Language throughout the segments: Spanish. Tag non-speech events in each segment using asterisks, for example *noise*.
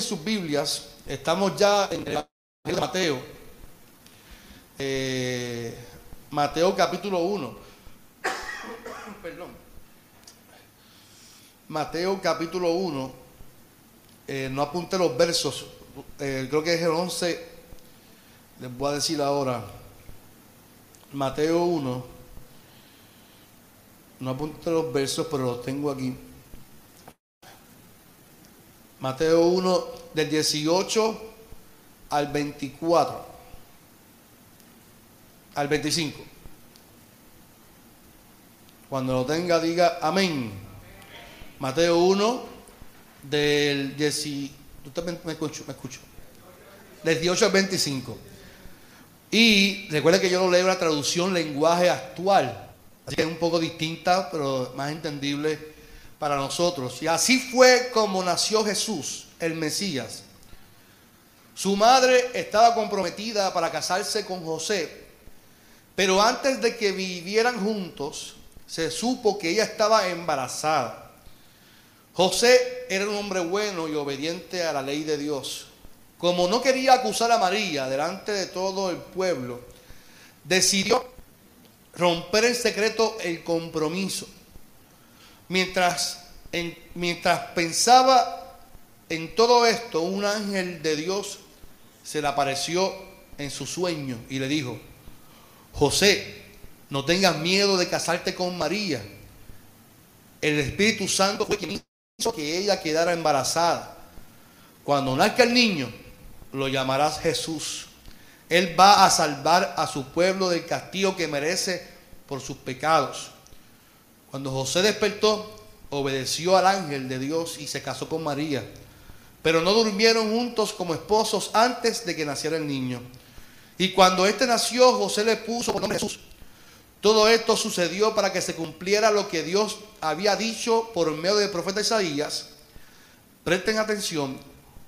sus Biblias. Estamos ya en el Mateo. Eh, Mateo capítulo 1. *coughs* Perdón. Mateo capítulo 1. Eh, no apunte los versos. Eh, creo que es el 11. Les voy a decir ahora. Mateo 1. No apunte los versos, pero los tengo aquí. Mateo 1 del 18 al 24. Al 25. Cuando lo tenga, diga amén. Mateo 1 del 18. me escucho, me escucho. Del 18 al 25. Y recuerda que yo lo leo en la traducción lenguaje actual. Así que es un poco distinta, pero más entendible para nosotros. Y así fue como nació Jesús, el Mesías. Su madre estaba comprometida para casarse con José, pero antes de que vivieran juntos, se supo que ella estaba embarazada. José era un hombre bueno y obediente a la ley de Dios. Como no quería acusar a María delante de todo el pueblo, decidió romper en secreto el compromiso. Mientras, mientras pensaba en todo esto, un ángel de Dios se le apareció en su sueño y le dijo, José, no tengas miedo de casarte con María. El Espíritu Santo fue quien hizo que ella quedara embarazada. Cuando nazca el niño, lo llamarás Jesús. Él va a salvar a su pueblo del castigo que merece por sus pecados. Cuando José despertó, obedeció al ángel de Dios y se casó con María. Pero no durmieron juntos como esposos antes de que naciera el niño. Y cuando éste nació, José le puso por nombre Jesús. Todo esto sucedió para que se cumpliera lo que Dios había dicho por medio del profeta Isaías. Presten atención,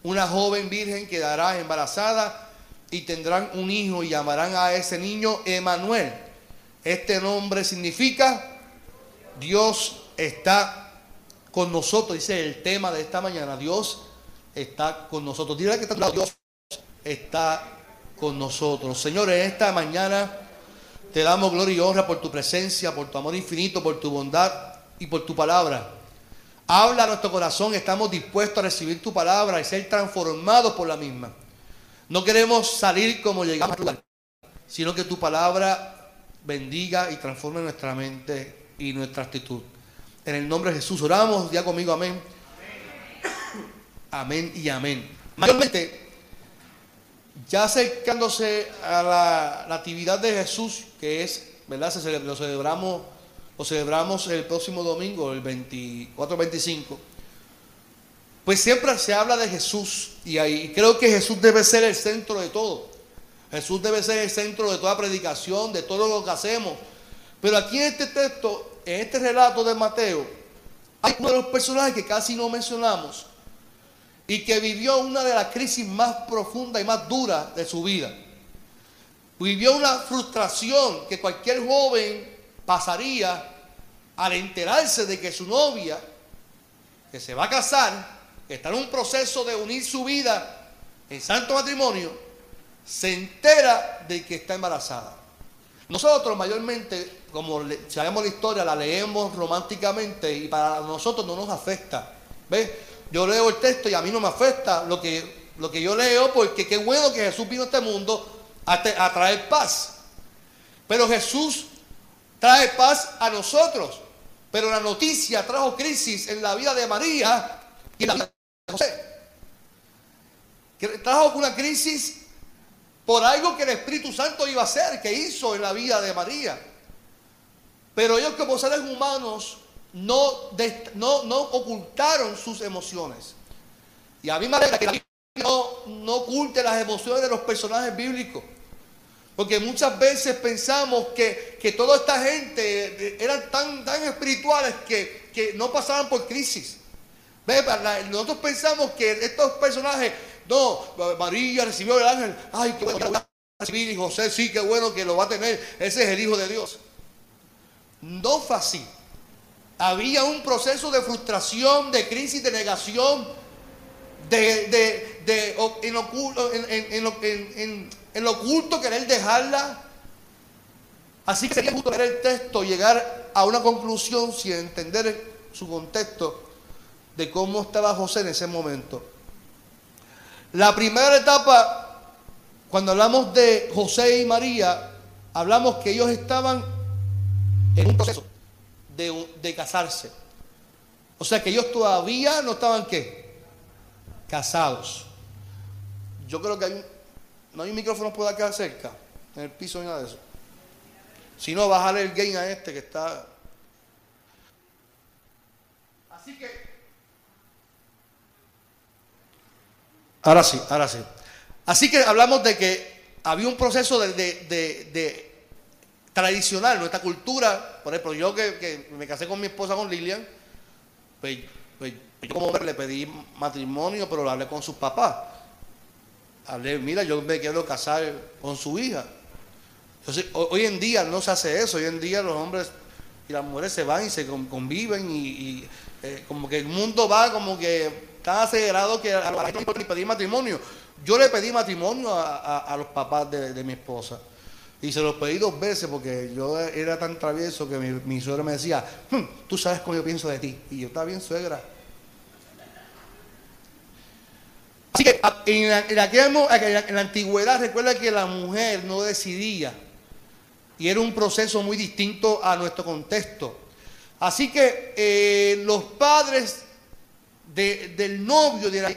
una joven virgen quedará embarazada y tendrán un hijo y llamarán a ese niño Emanuel. Este nombre significa Dios está con nosotros, dice el tema de esta mañana. Dios está con nosotros. Dile que está Dios está con nosotros. Señores, esta mañana te damos gloria y honra por tu presencia, por tu amor infinito, por tu bondad y por tu palabra. Habla a nuestro corazón, estamos dispuestos a recibir tu palabra y ser transformados por la misma. No queremos salir como llegamos lugar, sino que tu palabra bendiga y transforme nuestra mente y nuestra actitud. En el nombre de Jesús oramos, ya conmigo, amén. Amén y amén. Mayormente, ya acercándose a la, actividad de Jesús, que es, ¿verdad? lo celebramos, lo celebramos el próximo domingo, el 24-25. Pues siempre se habla de Jesús y ahí creo que Jesús debe ser el centro de todo. Jesús debe ser el centro de toda predicación, de todo lo que hacemos. Pero aquí en este texto en este relato de Mateo, hay uno de los personajes que casi no mencionamos y que vivió una de las crisis más profundas y más duras de su vida. Vivió una frustración que cualquier joven pasaría al enterarse de que su novia, que se va a casar, que está en un proceso de unir su vida en santo matrimonio, se entera de que está embarazada. Nosotros mayormente como sabemos la historia, la leemos románticamente y para nosotros no nos afecta. ¿Ves? Yo leo el texto y a mí no me afecta lo que, lo que yo leo porque qué bueno que Jesús vino a este mundo a, a traer paz. Pero Jesús trae paz a nosotros. Pero la noticia trajo crisis en la vida de María y en la vida de José. Trajo una crisis por algo que el Espíritu Santo iba a hacer, que hizo en la vida de María. Pero ellos como seres humanos no, no, no ocultaron sus emociones. Y a mí me alegra que la Biblia no, no oculte las emociones de los personajes bíblicos. Porque muchas veces pensamos que, que toda esta gente eran tan, tan espirituales que, que no pasaban por crisis. Nosotros pensamos que estos personajes no, María recibió el ángel, ay, qué bueno que lo va a recibir, y José sí, qué bueno que lo va a tener, ese es el Hijo de Dios. No fue así. Había un proceso de frustración, de crisis, de negación, de, de, de en, oculto, en, en, en, lo oculto querer dejarla. Así que sería justo ver el texto, llegar a una conclusión sin entender su contexto de cómo estaba José en ese momento. La primera etapa, cuando hablamos de José y María, hablamos que ellos estaban en un proceso de, casarse. O sea que ellos todavía no estaban qué? Casados. Yo creo que hay un, no hay un micrófono por acá cerca, en el piso ni nada de eso. Si no, bajarle el gain a este que está. Así que Ahora sí, ahora sí. Así que hablamos de que había un proceso de, tradicional, nuestra cultura. Por ejemplo, yo que, me casé con mi esposa, con Lilian, pues, pues yo como hombre le pedí matrimonio, pero lo hablé con sus papás. Hablé, mira, yo me quiero casar con su hija. Entonces, hoy en día no se hace eso. Hoy en día los hombres y las mujeres se van y se conviven y, eh, como que el mundo va como que tan acelerado que a la gente ni pedí matrimonio. Yo le pedí matrimonio a, los papás de, mi esposa. Y se los pedí dos veces porque yo era tan travieso que mi, suegra me decía, hmm, tú sabes cómo yo pienso de ti. Y yo estaba bien suegra. Así que en la, en la antigüedad recuerda que la mujer no decidía. Y era un proceso muy distinto a nuestro contexto. Así que eh, los padres del novio, de la,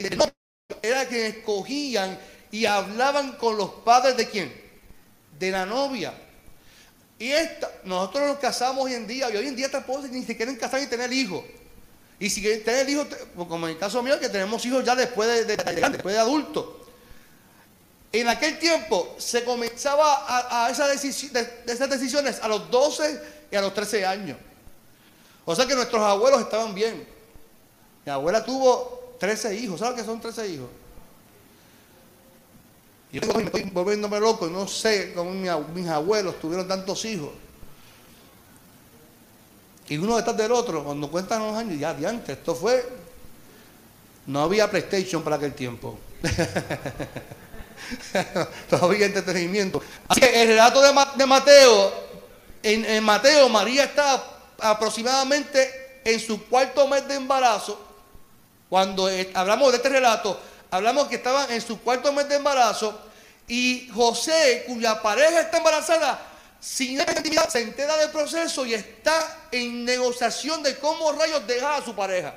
era que escogían y hablaban con los padres de quién? De la novia. Y esta, nosotros nos casamos hoy en día, y hoy en día tampoco ni se quieren casar y tener hijos. Y si quieren tener hijos, pues como en el caso mío, que tenemos hijos ya después de, después de adultos. En aquel tiempo se comenzaba a, esa de, esas decisiones a los 12 y a los 13 años. O sea que nuestros abuelos estaban bien. Mi abuela tuvo 13 hijos. ¿Sabes qué son 13 hijos? Y yo estoy volviéndome loco. No sé cómo mis abuelos tuvieron tantos hijos. Y uno detrás del otro, cuando cuentan los años, ya de antes, esto fue. No había PlayStation para aquel tiempo. *laughs* Todavía entretenimiento. Así que el relato de, Mateo, en, en Mateo, María está aproximadamente en su cuarto mes de embarazo cuando hablamos de este relato, hablamos que estaban en su cuarto mes de embarazo y José, cuya pareja está embarazada, sin actividad, se entera del proceso y está en negociación de cómo rayos dejar a su pareja.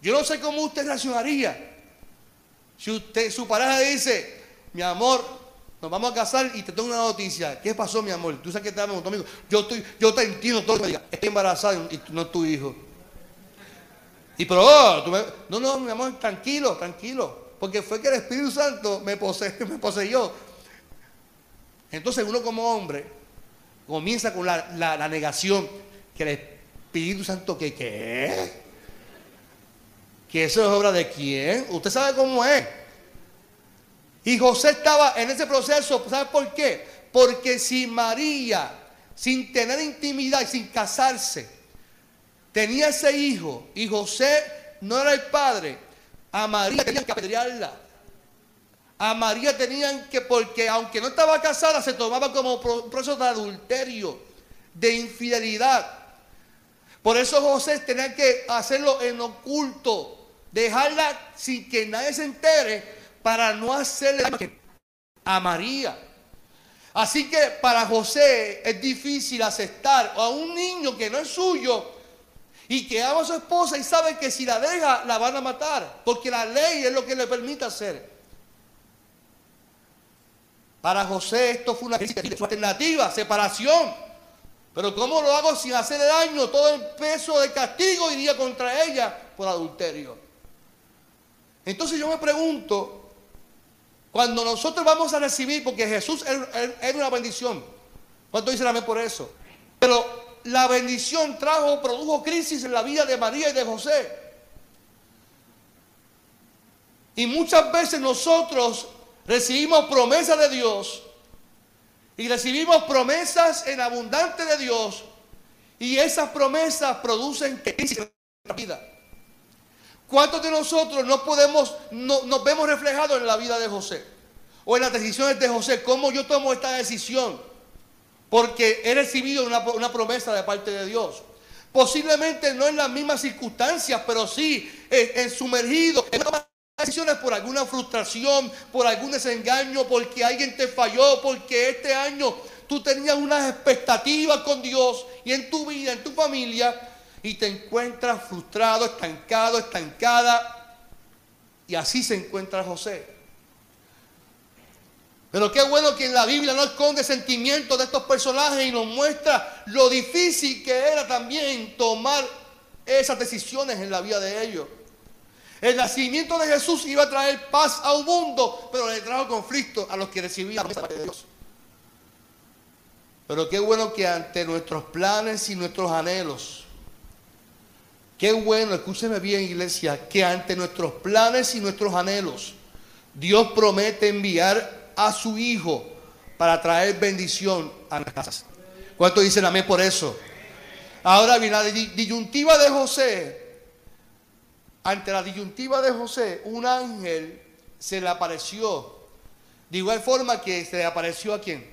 Yo no sé cómo usted reaccionaría. Si usted, su pareja dice, mi amor, nos vamos a casar y te tengo una noticia. ¿Qué pasó, mi amor? Tú sabes que te amo, amigo. Yo, estoy, yo te entiendo todo. Estoy embarazada y no es tu hijo. Y pero, oh, no, no, mi amor, tranquilo, tranquilo. Porque fue que el Espíritu Santo me, *laughs* me poseyó. Entonces uno como hombre comienza con la, negación que el Espíritu Santo, que qué? Que eso es obra de quién? Usted sabe cómo es. Y José estaba en ese proceso, ¿sabe por qué? Porque si María, sin tener intimidad y sin casarse, tenía ese hijo y José no era el padre, a María tenían que apedrearla. A María tenían que, porque aunque no estaba casada, se tomaba como proceso de adulterio, de infidelidad. Por eso José tenía que hacerlo en oculto, dejarla sin que nadie se entere para no hacerle daño a María. Así que para José es difícil aceptar a un niño que no es suyo y que ama a su esposa y sabe que si la deja la van a matar, porque la ley es lo que le permite hacer. Para José esto fue una alternativa, separación. Pero ¿cómo lo hago sin hacerle daño? Todo el peso de castigo iría contra ella por adulterio. Entonces yo me pregunto, cuando nosotros vamos a recibir, porque Jesús es, una bendición, ¿cuánto dicen amén por eso? Pero la bendición trajo, produjo crisis en la vida de María y de José. Y muchas veces nosotros recibimos promesas de Dios y recibimos promesas en abundante de Dios y esas promesas producen crisis en nuestra vida. ¿Cuántos de nosotros no podemos, no, nos vemos reflejados en la vida de José? O en las decisiones de José. ¿Cómo yo tomo esta decisión? Porque he recibido una, promesa de parte de Dios. Posiblemente no en las mismas circunstancias, pero sí en, en sumergido en decisiones por alguna frustración, por algún desengaño, porque alguien te falló, porque este año tú tenías unas expectativas con Dios y en tu vida, en tu familia, y te encuentras frustrado, estancado, estancada. Y así se encuentra José. Pero qué bueno que en la Biblia no esconde sentimientos de estos personajes y nos muestra lo difícil que era también tomar esas decisiones en la vida de ellos. El nacimiento de Jesús iba a traer paz a un mundo, pero le trajo conflicto a los que recibían la de Dios. Pero qué bueno que ante nuestros planes y nuestros anhelos, qué bueno, escúcheme bien iglesia, que ante nuestros planes y nuestros anhelos, Dios promete enviar a su Hijo para traer bendición a nuestras casas. ¿Cuántos dicen amén por eso? Ahora bien, la disyuntiva de José ante la disyuntiva de José, un ángel se le apareció. De igual forma que se le apareció a quién?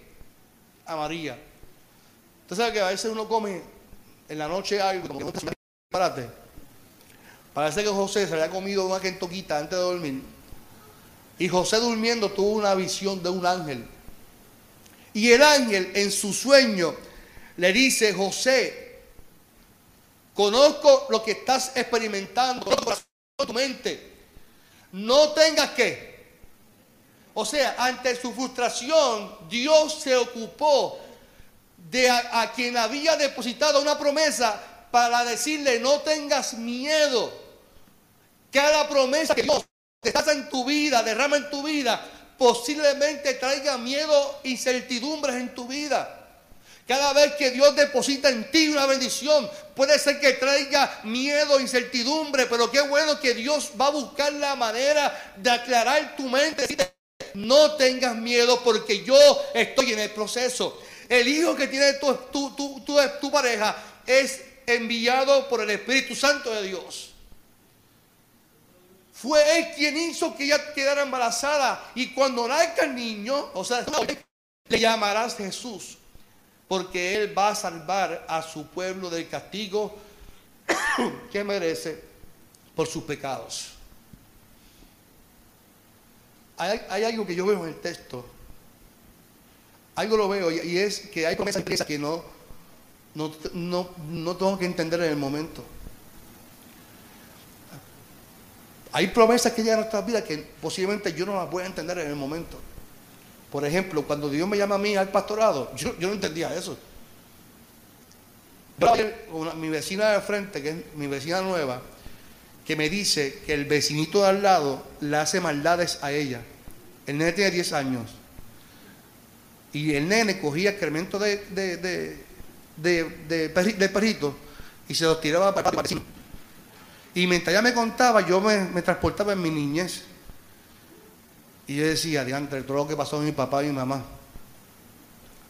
A María. Usted sabe que a veces uno come en la noche algo, que Párate. Parece que José se había comido una quentoquita antes de dormir. Y José durmiendo tuvo una visión de un ángel. Y el ángel en su sueño le dice, José, Conozco lo que estás experimentando, en tu mente. No tengas que. O sea, ante su frustración, Dios se ocupó de a, quien había depositado una promesa para decirle, no tengas miedo. Cada promesa que Dios hace en tu vida, derrama en tu vida, posiblemente traiga miedo, y incertidumbres en tu vida. Cada vez que Dios deposita en ti una bendición, puede ser que traiga miedo, incertidumbre, pero qué bueno que Dios va a buscar la manera de aclarar tu mente. No tengas miedo porque yo estoy en el proceso. El hijo que tiene tu, pareja es enviado por el Espíritu Santo de Dios. Fue él quien hizo que ella quedara embarazada. Y cuando nazca el niño, o sea, le llamarás Jesús porque Él va a salvar a su pueblo del castigo *coughs* que merece por sus pecados. Hay, algo que yo veo en el texto, algo lo veo y, es que hay promesas que no, no, no tengo que entender en el momento. Hay promesas que llegan a nuestras vidas que posiblemente yo no las voy a entender en el momento. Por ejemplo, cuando Dios me llama a mí al pastorado, yo, no entendía eso. mi vecina de frente, que es mi vecina nueva, que me dice que el vecinito de al lado le hace maldades a ella. El nene tiene 10 años. Y el nene cogía excremento de, de, de, de, perrito y se los tiraba para el. Y mientras ella me contaba, yo me transportaba en mi niñez. Y yo decía, diantre, todo lo que pasó a mi papá y mi mamá.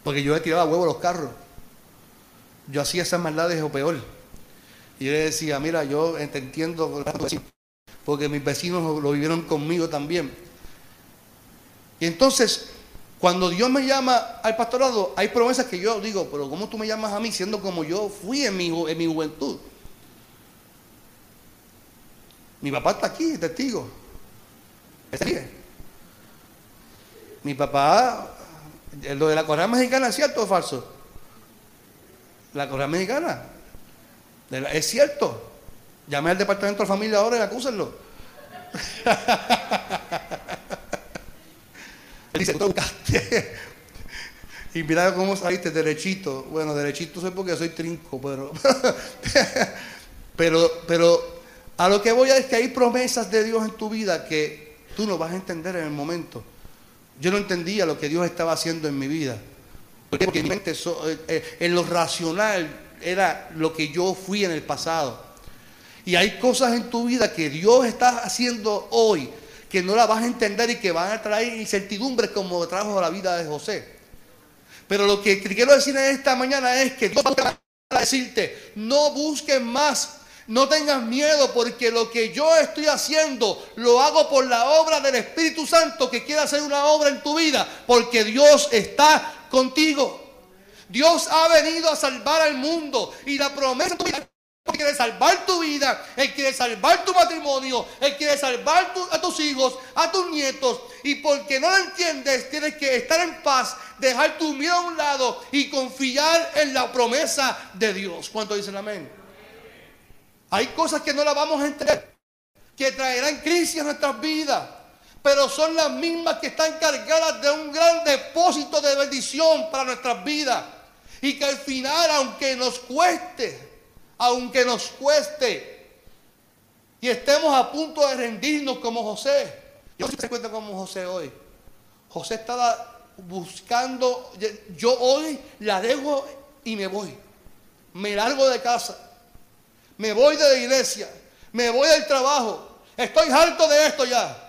Porque yo le tiraba huevo a los carros. Yo hacía esas maldades o peor. Y yo decía, mira, yo entiendo, porque mis vecinos lo, vivieron conmigo también. Y entonces, cuando Dios me llama al pastorado, hay promesas que yo digo, pero ¿cómo tú me llamas a mí siendo como yo fui en mi, en mi juventud? Mi papá está aquí, testigo. Mi papá, lo de la Correa Mexicana, ¿es cierto o falso? La Correa Mexicana, es cierto. Llamé al departamento de familia ahora y acúsenlo. *laughs* dice, tú buscaste. *laughs* y mira cómo saliste derechito. Bueno, derechito soy porque soy trinco, pero, *laughs* pero, pero a lo que voy a es que hay promesas de Dios en tu vida que tú no vas a entender en el momento. Yo no entendía lo que Dios estaba haciendo en mi vida. Porque mi mente, eh, eh, en lo racional, era lo que yo fui en el pasado. Y hay cosas en tu vida que Dios está haciendo hoy que no la vas a entender y que van a traer incertidumbres como trajo la vida de José. Pero lo que quiero decir en esta mañana es que Dios va a decirte, no busques más no tengas miedo porque lo que yo estoy haciendo lo hago por la obra del Espíritu Santo que quiere hacer una obra en tu vida porque Dios está contigo. Dios ha venido a salvar al mundo y la promesa de tu vida él quiere salvar tu vida, Él quiere salvar tu matrimonio, Él quiere salvar a tus hijos, a tus nietos. Y porque no lo entiendes, tienes que estar en paz, dejar tu miedo a un lado y confiar en la promesa de Dios. ¿Cuánto dicen amén? Hay cosas que no las vamos a entender, que traerán crisis a nuestras vidas, pero son las mismas que están cargadas de un gran depósito de bendición para nuestras vidas. Y que al final, aunque nos cueste, aunque nos cueste, y estemos a punto de rendirnos como José, yo no sé como José hoy. José estaba buscando, yo hoy la dejo y me voy. Me largo de casa me voy de la iglesia, me voy del trabajo, estoy harto de esto ya.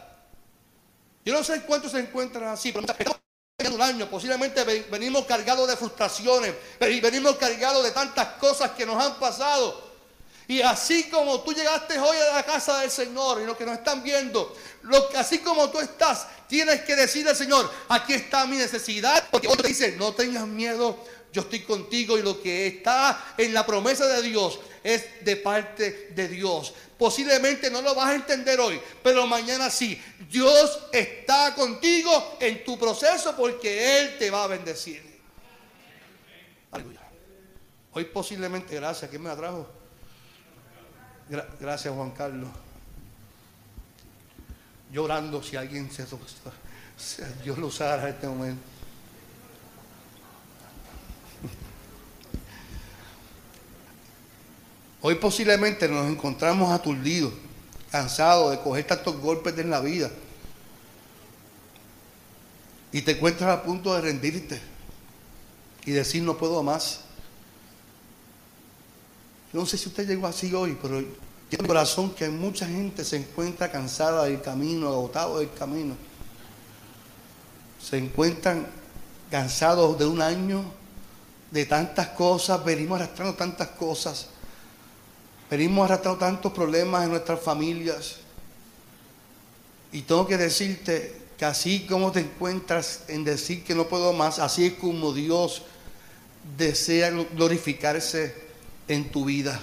Yo no sé cuántos se encuentran así, pero en un año posiblemente venimos cargados de frustraciones, venimos cargados de tantas cosas que nos han pasado. Y así como tú llegaste hoy a la casa del Señor y los que nos están viendo, lo, así como tú estás, tienes que decirle al Señor, aquí está mi necesidad, porque otro te dice, no tengas miedo, yo estoy contigo y lo que está en la promesa de Dios es de parte de Dios. Posiblemente no lo vas a entender hoy, pero mañana sí. Dios está contigo en tu proceso porque Él te va a bendecir. Aleluya. Hoy posiblemente, gracias, ¿quién me atrajo? gracias Juan Carlos. Llorando si alguien se... Dios lo usara en este momento. Hoy posiblemente nos encontramos aturdidos, cansados de coger tantos golpes en la vida. Y te encuentras a punto de rendirte y decir no puedo más. Yo no sé si usted llegó así hoy, pero yo mi corazón que mucha gente se encuentra cansada del camino, agotado del camino. Se encuentran cansados de un año, de tantas cosas, venimos arrastrando tantas cosas. Venimos arrastrando tantos problemas en nuestras familias. Y tengo que decirte que así como te encuentras en decir que no puedo más, así es como Dios desea glorificarse en tu vida.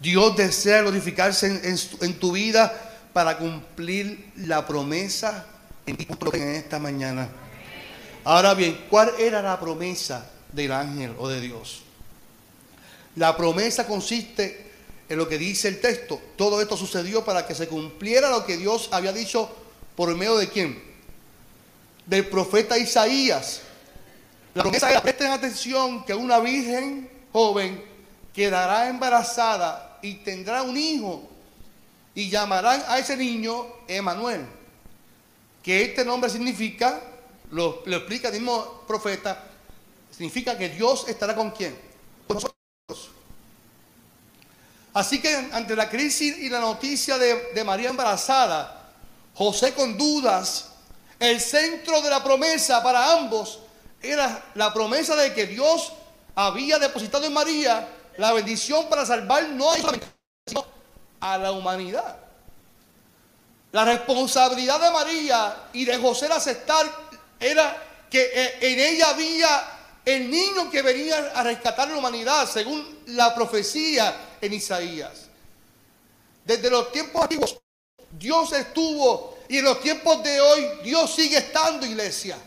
Dios desea glorificarse en, tu vida para cumplir la promesa en esta mañana. Ahora bien, ¿cuál era la promesa del ángel o de Dios? La promesa consiste en lo que dice el texto. Todo esto sucedió para que se cumpliera lo que Dios había dicho por medio de quién? Del profeta Isaías. La promesa presten atención, que una virgen joven quedará embarazada y tendrá un hijo y llamarán a ese niño Emanuel. Que este nombre significa, lo, lo explica el mismo profeta, significa que Dios estará con quién? Con nosotros. Así que ante la crisis y la noticia de, María embarazada, José con dudas, el centro de la promesa para ambos era la promesa de que Dios había depositado en María la bendición para salvar no a la humanidad. La responsabilidad de María y de José aceptar era que eh, en ella había el niño que venía a rescatar la humanidad, según la profecía en Isaías. Desde los tiempos antiguos, Dios estuvo y en los tiempos de hoy, Dios sigue estando, iglesia.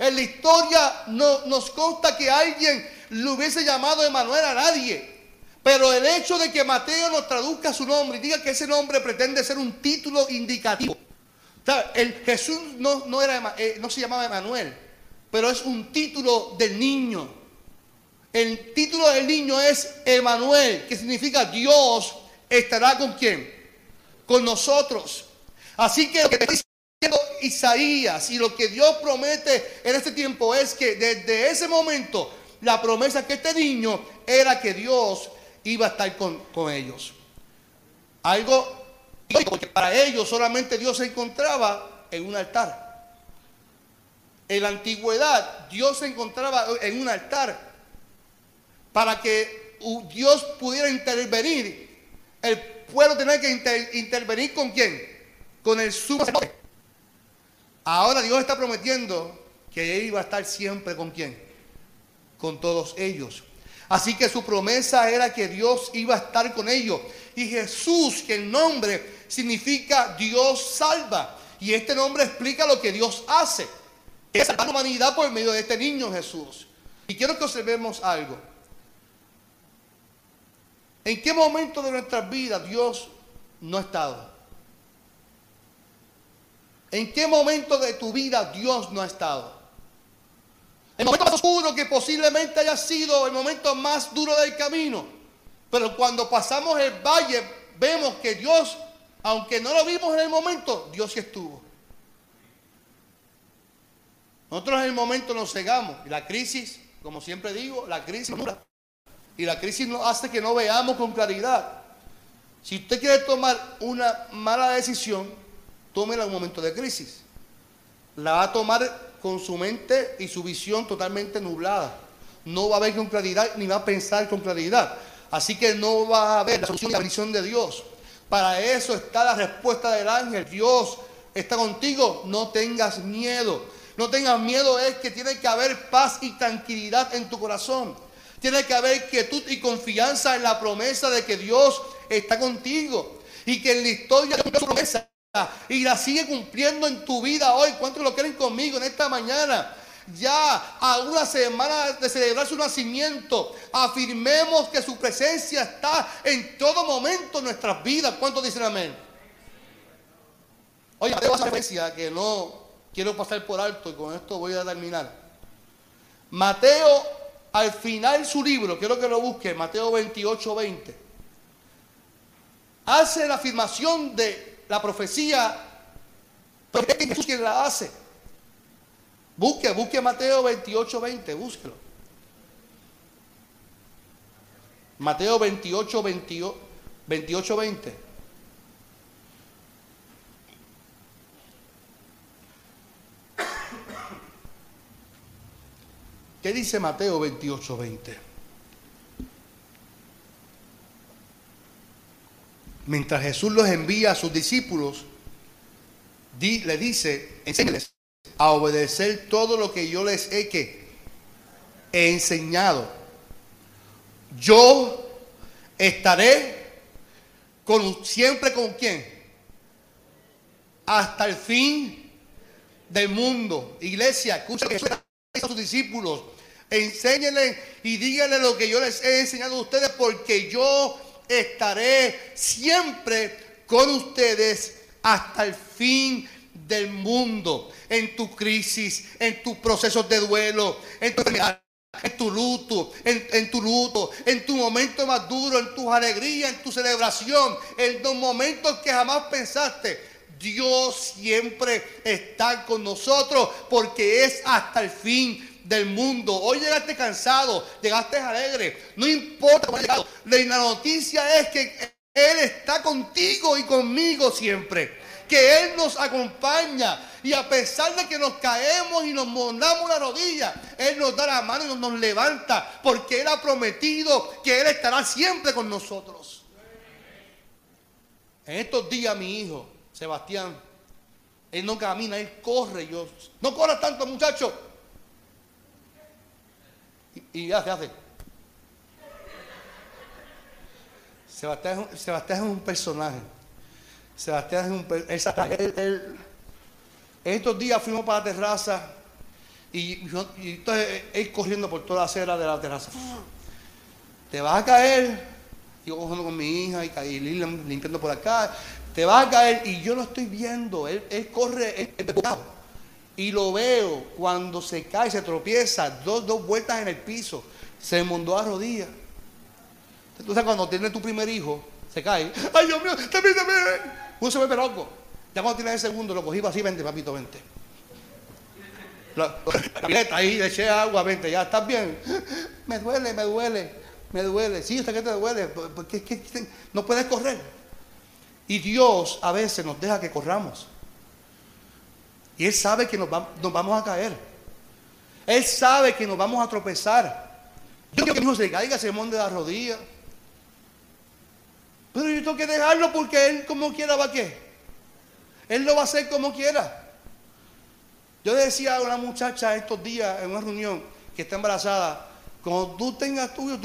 En la historia no, nos consta que alguien le hubiese llamado Emanuel a nadie. Pero el hecho de que Mateo nos traduzca su nombre y diga que ese nombre pretende ser un título indicativo. el Jesús no, no, era, eh, no se llamaba Emanuel pero es un título del niño. El título del niño es Emanuel, que significa Dios estará con quién? Con nosotros. Así que lo que está diciendo Isaías y lo que Dios promete en este tiempo es que desde ese momento la promesa que este niño era que Dios iba a estar con, con ellos. Algo Porque para ellos solamente Dios se encontraba en un altar. En la antigüedad Dios se encontraba en un altar para que Dios pudiera intervenir. El pueblo tenía que intervenir con quién? Con el sumo Ahora Dios está prometiendo que Él iba a estar siempre con quién? Con todos ellos. Así que su promesa era que Dios iba a estar con ellos. Y Jesús, que el nombre significa Dios salva. Y este nombre explica lo que Dios hace. Es la humanidad por medio de este niño Jesús. Y quiero que observemos algo. ¿En qué momento de nuestra vida Dios no ha estado? ¿En qué momento de tu vida Dios no ha estado? El momento más oscuro que posiblemente haya sido el momento más duro del camino. Pero cuando pasamos el valle, vemos que Dios, aunque no lo vimos en el momento, Dios sí estuvo. Nosotros en el momento nos cegamos. La crisis, como siempre digo, la crisis. Y la crisis nos hace que no veamos con claridad. Si usted quiere tomar una mala decisión, tómela en un momento de crisis. La va a tomar con su mente y su visión totalmente nublada. No va a ver con claridad ni va a pensar con claridad. Así que no va a ver la solución y la visión de Dios. Para eso está la respuesta del ángel. Dios está contigo. No tengas miedo. No tengas miedo es que tiene que haber paz y tranquilidad en tu corazón. Tiene que haber quietud y confianza en la promesa de que Dios está contigo. Y que en la historia de promesa y la sigue cumpliendo en tu vida hoy. ¿Cuántos lo quieren conmigo en esta mañana? Ya a una semana de celebrar su nacimiento, afirmemos que su presencia está en todo momento en nuestras vidas. ¿Cuántos dicen amén? Oye, Mateo una referencia que no quiero pasar por alto y con esto voy a terminar. Mateo, al final su libro, quiero que lo busque, Mateo 28, 20, hace la afirmación de la profecía, pero es Jesús quien la hace. Busque, busque Mateo 28, 20, búsquelo. Mateo 28, 28, 20. ¿Qué dice Mateo 28, 20? mientras Jesús los envía a sus discípulos, le dice, enséñales a obedecer todo lo que yo les he, que, he enseñado. Yo estaré con, siempre con quién? Hasta el fin del mundo. Iglesia, escucha que a sus discípulos. Enséñenle y díganle lo que yo les he enseñado a ustedes porque yo estaré siempre con ustedes hasta el fin del mundo, en tu crisis, en tus procesos de duelo, en tu en tu luto, en, en, tu luto, en tu momento más duro, en tus alegrías, en tu celebración, en los momentos que jamás pensaste. Dios siempre está con nosotros porque es hasta el fin del mundo. Hoy llegaste cansado, llegaste alegre, no importa llegado. La noticia es que Él está contigo y conmigo siempre. Que Él nos acompaña. Y a pesar de que nos caemos y nos mondamos la rodilla, Él nos da la mano y nos, levanta. Porque Él ha prometido que Él estará siempre con nosotros. En estos días mi hijo, Sebastián, él no camina, él corre. Yo, no corra tanto muchacho y hace, hace. Sebastián, Sebastián es un personaje. Sebastián es un personaje. estos días fuimos para la terraza y, entonces él corriendo por toda la acera de la terraza. Te vas a caer. Yo cogiendo con mi hija y, limpiando por acá. Te vas a caer y yo lo estoy viendo. Él, corre, él, y lo veo cuando se cae, se tropieza, dos, dos vueltas en el piso, se mondó a rodillas. Entonces cuando tienes tu primer hijo, se cae. *laughs* Ay Dios mío, también, también. Uno se ve loco. Ya cuando tienes el segundo, lo cogí así, vente, papito, vente. La, la ahí, le eché agua, vente, ya estás bien. *laughs* Me duele, me duele, me duele. Sí, usted que te duele, porque no puedes correr. Y Dios a veces nos deja que corramos. Y Él sabe que nos, vamos a caer. Él sabe que nos vamos a tropezar. Yo quiero que mi hijo se caiga, se monte de la rodilla. Pero yo tengo que dejarlo porque Él como quiera va a qué. Él lo va a hacer como quiera. Yo decía a una muchacha estos días en una reunión que está embarazada, cuando tú tengas tuyo,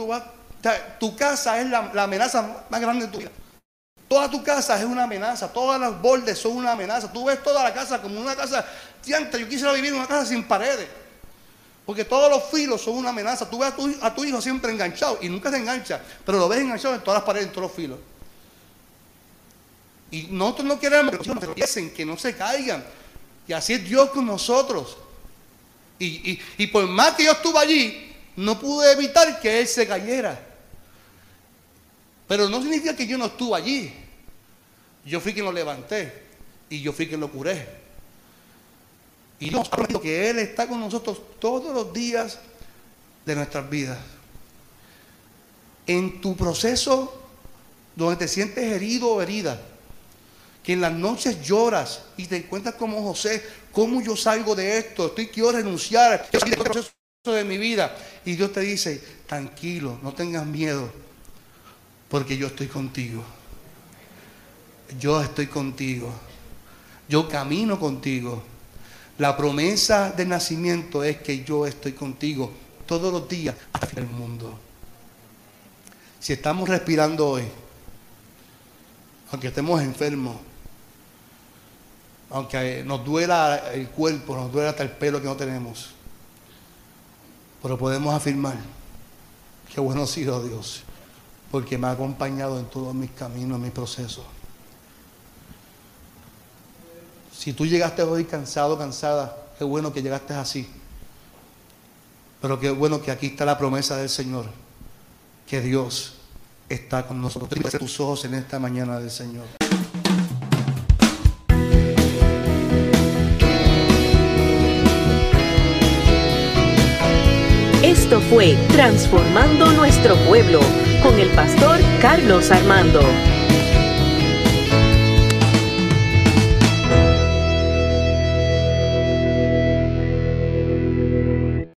tu casa es la, amenaza más grande de tu vida. Toda tu casa es una amenaza, todas las bordes son una amenaza. Tú ves toda la casa como una casa, yo quisiera vivir en una casa sin paredes. Porque todos los filos son una amenaza. Tú ves a tu, hijo siempre enganchado y nunca se engancha, pero lo ves enganchado en todas las paredes, en todos los filos. Y nosotros no queremos que los que no se caigan. Y así es Dios con nosotros. Y, y por más que yo estuve allí, no pude evitar que Él se cayera. Pero no significa que yo no estuve allí. Yo fui quien lo levanté y yo fui quien lo curé. Y Dios ha prometido que Él está con nosotros todos los días de nuestras vidas. En tu proceso donde te sientes herido o herida, que en las noches lloras y te encuentras como José, ¿cómo yo salgo de esto? Estoy quiero renunciar, quiero salir este proceso de mi vida. Y Dios te dice, tranquilo, no tengas miedo porque yo estoy contigo. Yo estoy contigo. Yo camino contigo. La promesa del nacimiento es que yo estoy contigo todos los días hasta el mundo. Si estamos respirando hoy, aunque estemos enfermos, aunque nos duela el cuerpo, nos duela hasta el pelo que no tenemos, pero podemos afirmar que bueno ha sido Dios porque me ha acompañado en todos mis caminos, en mis procesos. Si tú llegaste hoy cansado, cansada, qué bueno que llegaste así. Pero qué bueno que aquí está la promesa del Señor, que Dios está con nosotros. tus ojos en esta mañana del Señor. Esto fue Transformando Nuestro Pueblo con el pastor Carlos Armando.